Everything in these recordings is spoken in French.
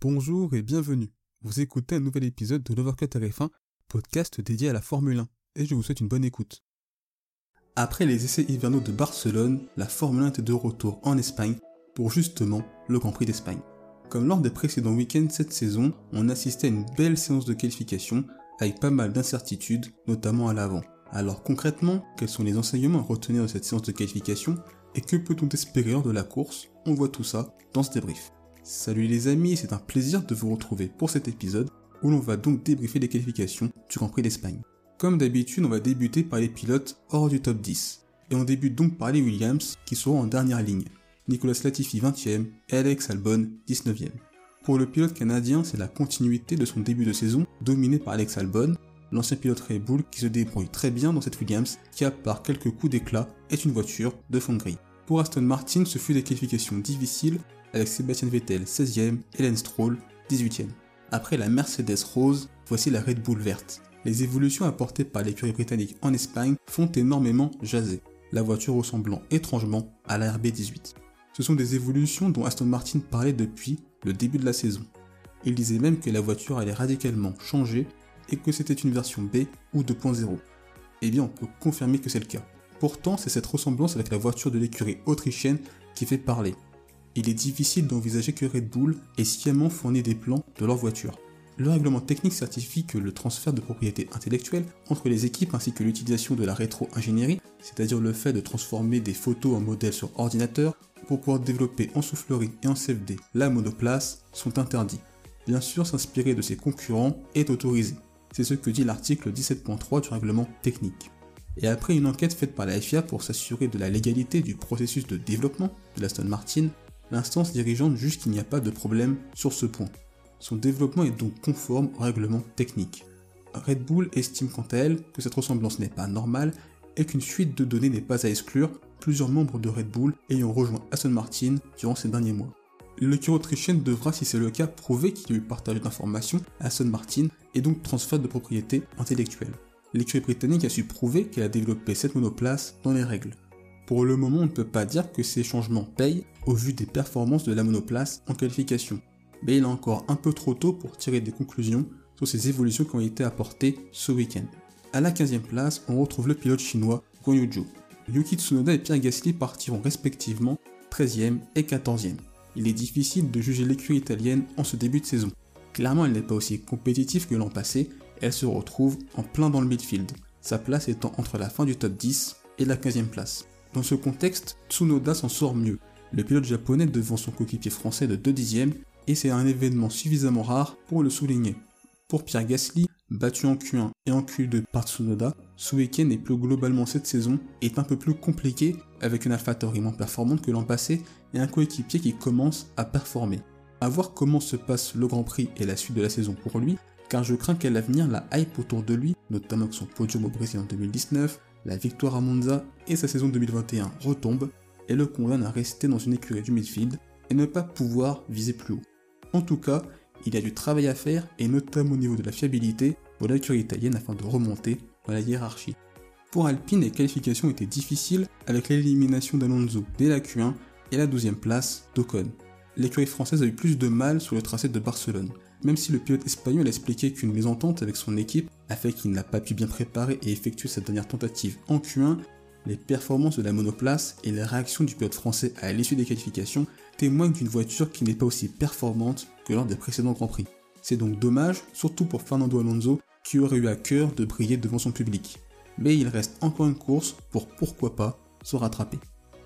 Bonjour et bienvenue. Vous écoutez un nouvel épisode de l'Overcut RF1, podcast dédié à la Formule 1, et je vous souhaite une bonne écoute. Après les essais hivernaux de Barcelone, la Formule 1 était de retour en Espagne pour justement le Grand Prix d'Espagne. Comme lors des précédents week-ends cette saison, on assistait à une belle séance de qualification avec pas mal d'incertitudes, notamment à l'avant. Alors concrètement, quels sont les enseignements à retenir de cette séance de qualification et que peut-on espérer de la course? On voit tout ça dans ce débrief. Salut les amis, c'est un plaisir de vous retrouver pour cet épisode où l'on va donc débriefer les qualifications du Grand Prix d'Espagne. Comme d'habitude, on va débuter par les pilotes hors du top 10. Et on débute donc par les Williams qui seront en dernière ligne. Nicolas Latifi 20e et Alex Albon 19e. Pour le pilote canadien, c'est la continuité de son début de saison dominé par Alex Albon, l'ancien pilote Red Bull qui se débrouille très bien dans cette Williams qui, à part quelques coups d'éclat, est une voiture de fond gris. Pour Aston Martin, ce fut des qualifications difficiles avec Sébastien Vettel 16e et Lance Stroll 18e. Après la Mercedes rose, voici la Red Bull verte. Les évolutions apportées par l'écurie britannique en Espagne font énormément jaser, la voiture ressemblant étrangement à la RB18. Ce sont des évolutions dont Aston Martin parlait depuis le début de la saison. Il disait même que la voiture allait radicalement changer et que c'était une version B ou 2.0. Eh bien, on peut confirmer que c'est le cas. Pourtant, c'est cette ressemblance avec la voiture de l'écurie autrichienne qui fait parler. Il est difficile d'envisager que Red Bull ait sciemment fourni des plans de leur voiture. Le règlement technique certifie que le transfert de propriété intellectuelle entre les équipes ainsi que l'utilisation de la rétro-ingénierie, c'est-à-dire le fait de transformer des photos en modèles sur ordinateur pour pouvoir développer en soufflerie et en CFD la monoplace, sont interdits. Bien sûr, s'inspirer de ses concurrents est autorisé. C'est ce que dit l'article 17.3 du règlement technique. Et après une enquête faite par la FIA pour s'assurer de la légalité du processus de développement de l'Aston Martin, l'instance dirigeante juge qu'il n'y a pas de problème sur ce point. Son développement est donc conforme au règlement technique. Red Bull estime quant à elle que cette ressemblance n'est pas normale et qu'une suite de données n'est pas à exclure, plusieurs membres de Red Bull ayant rejoint Aston Martin durant ces derniers mois. L'écurie autrichienne devra, si c'est le cas, prouver qu'il y a eu partage d'informations à Aston Martin et donc transfert de propriété intellectuelle. L'écurie britannique a su prouver qu'elle a développé cette monoplace dans les règles. Pour le moment, on ne peut pas dire que ces changements payent au vu des performances de la monoplace en qualification, mais il est encore un peu trop tôt pour tirer des conclusions sur ces évolutions qui ont été apportées ce week-end. À la 15e place, on retrouve le pilote chinois Guan Yuju. Yuki Tsunoda et Pierre Gasly partiront respectivement 13e et 14e. Il est difficile de juger l'écurie italienne en ce début de saison. Clairement, elle n'est pas aussi compétitive que l'an passé, elle se retrouve en plein dans le midfield, sa place étant entre la fin du top 10 et la 15e place. Dans ce contexte, Tsunoda s'en sort mieux, le pilote japonais devant son coéquipier français de 2 dixièmes et c'est un événement suffisamment rare pour le souligner. Pour Pierre Gasly, battu en Q1 et en Q2 par Tsunoda, ce week-end et plus globalement cette saison est un peu plus compliqué avec une AlphaTauri moins performante que l'an passé et un coéquipier qui commence à performer. A voir comment se passe le Grand Prix et la suite de la saison pour lui, car je crains qu'à l'avenir la hype autour de lui, notamment avec son podium au Brésil en 2019, la victoire à Monza et sa saison 2021 retombe et le condamne à rester dans une écurie du midfield et ne pas pouvoir viser plus haut. En tout cas, il y a du travail à faire et notamment au niveau de la fiabilité pour l'écurie italienne afin de remonter dans la hiérarchie. Pour Alpine, les qualifications étaient difficiles avec l'élimination d'Alonso dès la Q1 et la 12e place d'Ocon. L'écurie française a eu plus de mal sur le tracé de Barcelone, même si le pilote espagnol a expliqué qu'une mésentente avec son équipe a fait qu'il n'a pas pu bien préparer et effectuer sa dernière tentative en Q1, les performances de la monoplace et les réactions du pilote français à l'issue des qualifications témoignent d'une voiture qui n'est pas aussi performante que lors des précédents Grands Prix. C'est donc dommage, surtout pour Fernando Alonso, qui aurait eu à cœur de briller devant son public. Mais il reste encore une course pour pourquoi pas se rattraper.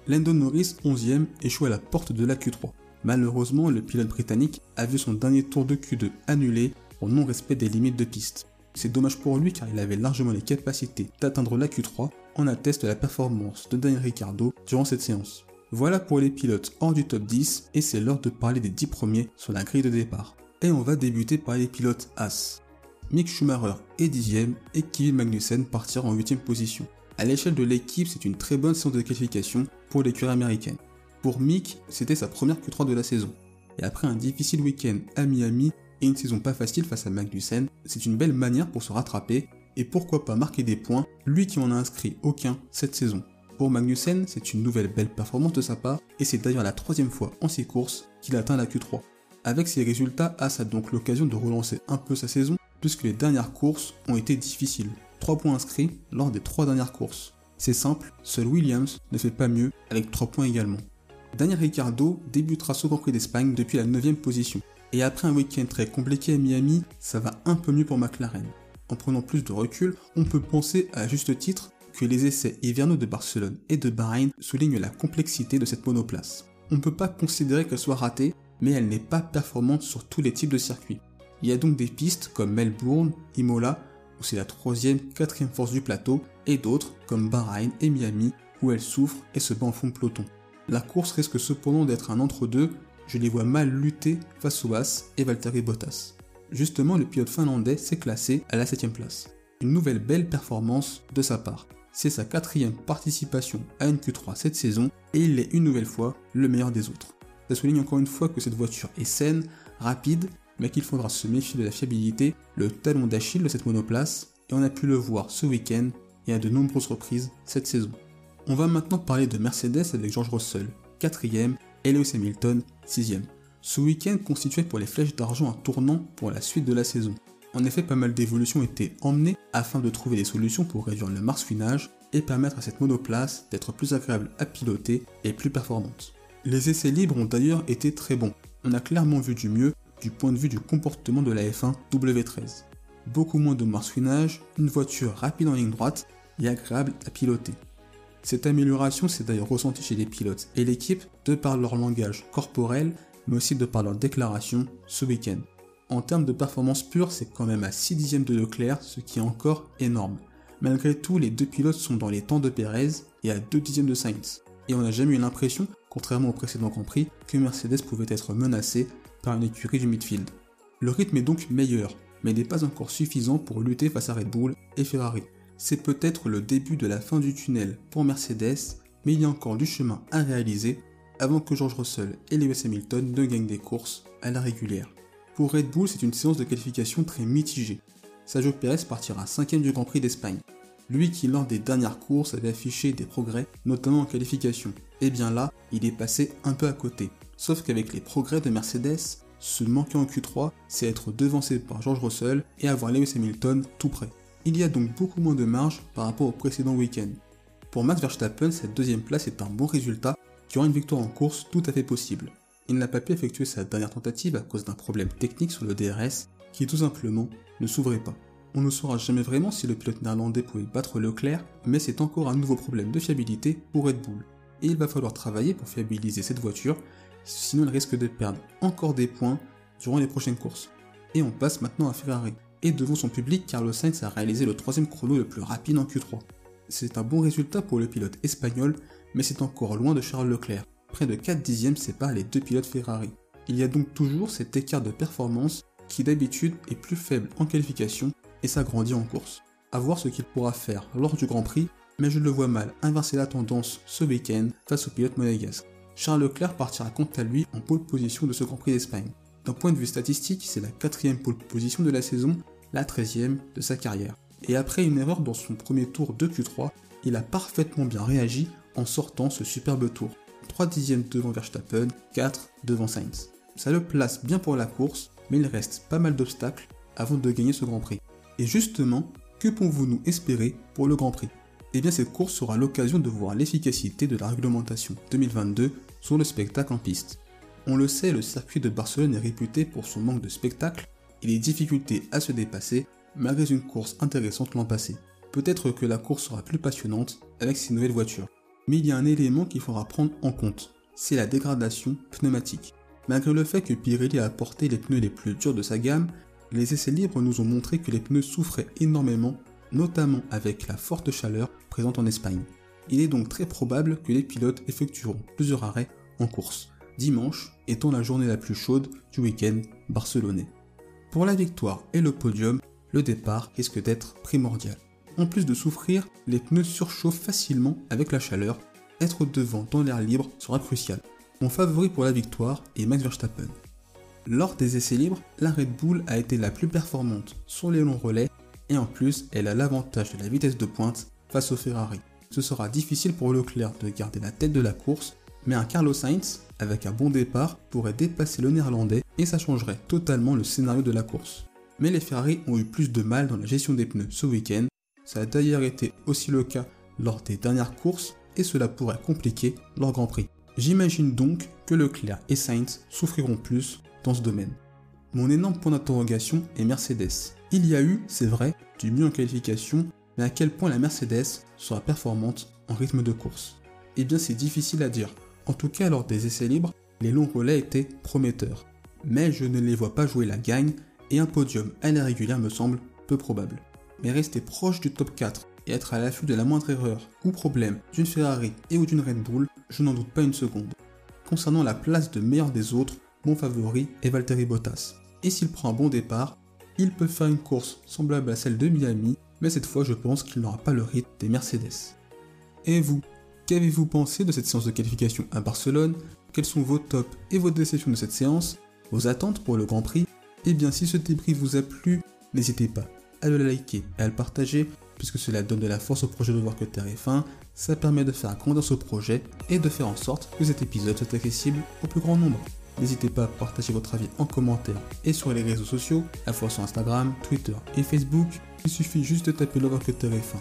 Landon Norris, 11ème, échoue à la porte de la Q3. Malheureusement, le pilote britannique a vu son dernier tour de Q2 annulé pour non-respect des limites de piste. C'est dommage pour lui car il avait largement les capacités d'atteindre la Q3, en atteste la performance de Daniel Ricciardo durant cette séance. Voilà pour les pilotes hors du top 10 et c'est l'heure de parler des 10 premiers sur la grille de départ. Et on va débuter par les pilotes As. Mick Schumacher est 10ème et Kevin Magnussen partira en 8ème position. À l'échelle de l'équipe, c'est une très bonne séance de qualification pour l'écurie américaine. Pour Mick, c'était sa première Q3 de la saison. Et après un difficile week-end à Miami et une saison pas facile face à Magnussen, c'est une belle manière pour se rattraper et pourquoi pas marquer des points, lui qui en a inscrit aucun cette saison. Pour Magnussen, c'est une nouvelle belle performance de sa part, et c'est d'ailleurs la troisième fois en six courses qu'il atteint la Q3. Avec ces résultats, As a donc l'occasion de relancer un peu sa saison puisque les dernières courses ont été difficiles. 3 points inscrits lors des 3 dernières courses. C'est simple, seul Williams ne fait pas mieux avec 3 points également. Daniel Ricciardo débutera ce Grand Prix d'Espagne depuis la 9ème position. Et après un week-end très compliqué à Miami, ça va un peu mieux pour McLaren. En prenant plus de recul, on peut penser à juste titre que les essais hivernaux de Barcelone et de Bahreïn soulignent la complexité de cette monoplace. On ne peut pas considérer qu'elle soit ratée, mais elle n'est pas performante sur tous les types de circuits. Il y a donc des pistes comme Melbourne, Imola, où c'est la troisième, quatrième force du plateau, et d'autres comme Bahreïn et Miami, où elle souffre et se bat en fond de peloton. La course risque cependant d'être un entre-deux, je les vois mal lutter face et Valtteri Bottas. Justement, le pilote finlandais s'est classé à la 7 place. Une nouvelle belle performance de sa part. C'est sa quatrième participation à une Q3 cette saison et il est une nouvelle fois le meilleur des autres. Ça souligne encore une fois que cette voiture est saine, rapide, mais qu'il faudra se méfier de la fiabilité, le talon d'Achille de cette monoplace, et on a pu le voir ce week-end et à de nombreuses reprises cette saison. On va maintenant parler de Mercedes avec George Russell, 4ème, et Lewis Hamilton, 6ème. Ce week-end constituait pour les flèches d'argent un tournant pour la suite de la saison. En effet, pas mal d'évolutions étaient emmenées afin de trouver des solutions pour réduire le marsouinage et permettre à cette monoplace d'être plus agréable à piloter et plus performante. Les essais libres ont d'ailleurs été très bons. On a clairement vu du mieux du point de vue du comportement de la F1 W13. Beaucoup moins de marsouinage, une voiture rapide en ligne droite et agréable à piloter. Cette amélioration s'est d'ailleurs ressentie chez les pilotes et l'équipe de par leur langage corporel, mais aussi de par leur déclaration ce week-end. En termes de performance pure, c'est quand même à 6 dixièmes de Leclerc, ce qui est encore énorme. Malgré tout, les deux pilotes sont dans les temps de Perez et à 2 dixièmes de Sainz. Et on n'a jamais eu l'impression, contrairement au précédent Grand Prix, que Mercedes pouvait être menacé par une écurie du midfield. Le rythme est donc meilleur, mais n'est pas encore suffisant pour lutter face à Red Bull et Ferrari c'est peut-être le début de la fin du tunnel pour Mercedes, mais il y a encore du chemin à réaliser avant que George Russell et Lewis Hamilton ne gagnent des courses à la régulière. Pour Red Bull, c'est une séance de qualification très mitigée. Sergio Perez partira 5 du Grand Prix d'Espagne. Lui qui lors des dernières courses avait affiché des progrès, notamment en qualification. Et eh bien là, il est passé un peu à côté. Sauf qu'avec les progrès de Mercedes, se manquer en Q3, c'est être devancé par George Russell et avoir Lewis Hamilton tout près. Il y a donc beaucoup moins de marge par rapport au précédent week-end. Pour Max Verstappen, cette deuxième place est un bon résultat qui rend une victoire en course tout à fait possible. Il n'a pas pu effectuer sa dernière tentative à cause d'un problème technique sur le DRS qui tout simplement ne s'ouvrait pas. On ne saura jamais vraiment si le pilote néerlandais pouvait battre Leclerc, mais c'est encore un nouveau problème de fiabilité pour Red Bull. Et il va falloir travailler pour fiabiliser cette voiture, sinon elle risque de perdre encore des points durant les prochaines courses. Et on passe maintenant à Ferrari et devant son public, Carlos Sainz a réalisé le troisième chrono le plus rapide en Q3. C'est un bon résultat pour le pilote espagnol, mais c'est encore loin de Charles Leclerc. Près de 4 dixièmes séparent les deux pilotes Ferrari. Il y a donc toujours cet écart de performance qui d'habitude est plus faible en qualification et s'agrandit en course. A voir ce qu'il pourra faire lors du Grand Prix, mais je le vois mal inverser la tendance ce week-end face au pilote monégasque. Charles Leclerc partira quant à lui en pole position de ce Grand Prix d'Espagne. D'un point de vue statistique, c'est la quatrième pole position de la saison la 13e de sa carrière. Et après une erreur dans son premier tour de Q3, il a parfaitement bien réagi en sortant ce superbe tour. 3 dixièmes devant Verstappen, 4 devant Sainz. Ça le place bien pour la course, mais il reste pas mal d'obstacles avant de gagner ce Grand Prix. Et justement, que pouvons-nous espérer pour le Grand Prix? Eh bien cette course sera l'occasion de voir l'efficacité de la réglementation 2022 sur le spectacle en piste. On le sait, le circuit de Barcelone est réputé pour son manque de spectacle et les difficultés à se dépasser malgré une course intéressante l'an passé. Peut-être que la course sera plus passionnante avec ces nouvelles voitures. Mais il y a un élément qu'il faudra prendre en compte, c'est la dégradation pneumatique. Malgré le fait que Pirelli a apporté les pneus les plus durs de sa gamme, les essais libres nous ont montré que les pneus souffraient énormément, notamment avec la forte chaleur présente en Espagne. Il est donc très probable que les pilotes effectueront plusieurs arrêts en course, dimanche étant la journée la plus chaude du week-end barcelonais. Pour la victoire et le podium, le départ risque d'être primordial. En plus de souffrir, les pneus surchauffent facilement avec la chaleur. Être devant dans l'air libre sera crucial. Mon favori pour la victoire est Max Verstappen. Lors des essais libres, la Red Bull a été la plus performante sur les longs relais et en plus, elle a l'avantage de la vitesse de pointe face au Ferrari. Ce sera difficile pour Leclerc de garder la tête de la course, mais un Carlos Sainz avec un bon départ, pourrait dépasser le néerlandais et ça changerait totalement le scénario de la course. Mais les Ferrari ont eu plus de mal dans la gestion des pneus ce week-end, ça a d'ailleurs été aussi le cas lors des dernières courses et cela pourrait compliquer leur Grand Prix. J'imagine donc que Leclerc et Sainz souffriront plus dans ce domaine. Mon énorme point d'interrogation est Mercedes. Il y a eu, c'est vrai, du mieux en qualification, mais à quel point la Mercedes sera performante en rythme de course? Eh bien c'est difficile à dire. En tout cas lors des essais libres, les longs relais étaient prometteurs. Mais je ne les vois pas jouer la gagne et un podium à la me semble peu probable. Mais rester proche du top 4 et être à l'affût de la moindre erreur ou problème d'une Ferrari et ou d'une Red Bull, je n'en doute pas une seconde. Concernant la place de meilleur des autres, mon favori est Valtteri Bottas. Et s'il prend un bon départ, il peut faire une course semblable à celle de Miami, mais cette fois je pense qu'il n'aura pas le rythme des Mercedes. Et vous, qu'avez-vous pensé de cette séance de qualification à Barcelone? Quels sont vos tops et vos déceptions de cette séance? Vos attentes pour le Grand Prix? Eh bien si ce débrief vous a plu, n'hésitez pas à le liker et à le partager puisque cela donne de la force au projet de voir que Terre fin, ça permet de faire grandir ce projet et de faire en sorte que cet épisode soit accessible au plus grand nombre. N'hésitez pas à partager votre avis en commentaire et sur les réseaux sociaux, à la fois sur Instagram, Twitter et Facebook. Il suffit juste de taper l'over que Terre est fin.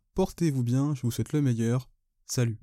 portez-vous bien, je vous souhaite le meilleur. Salut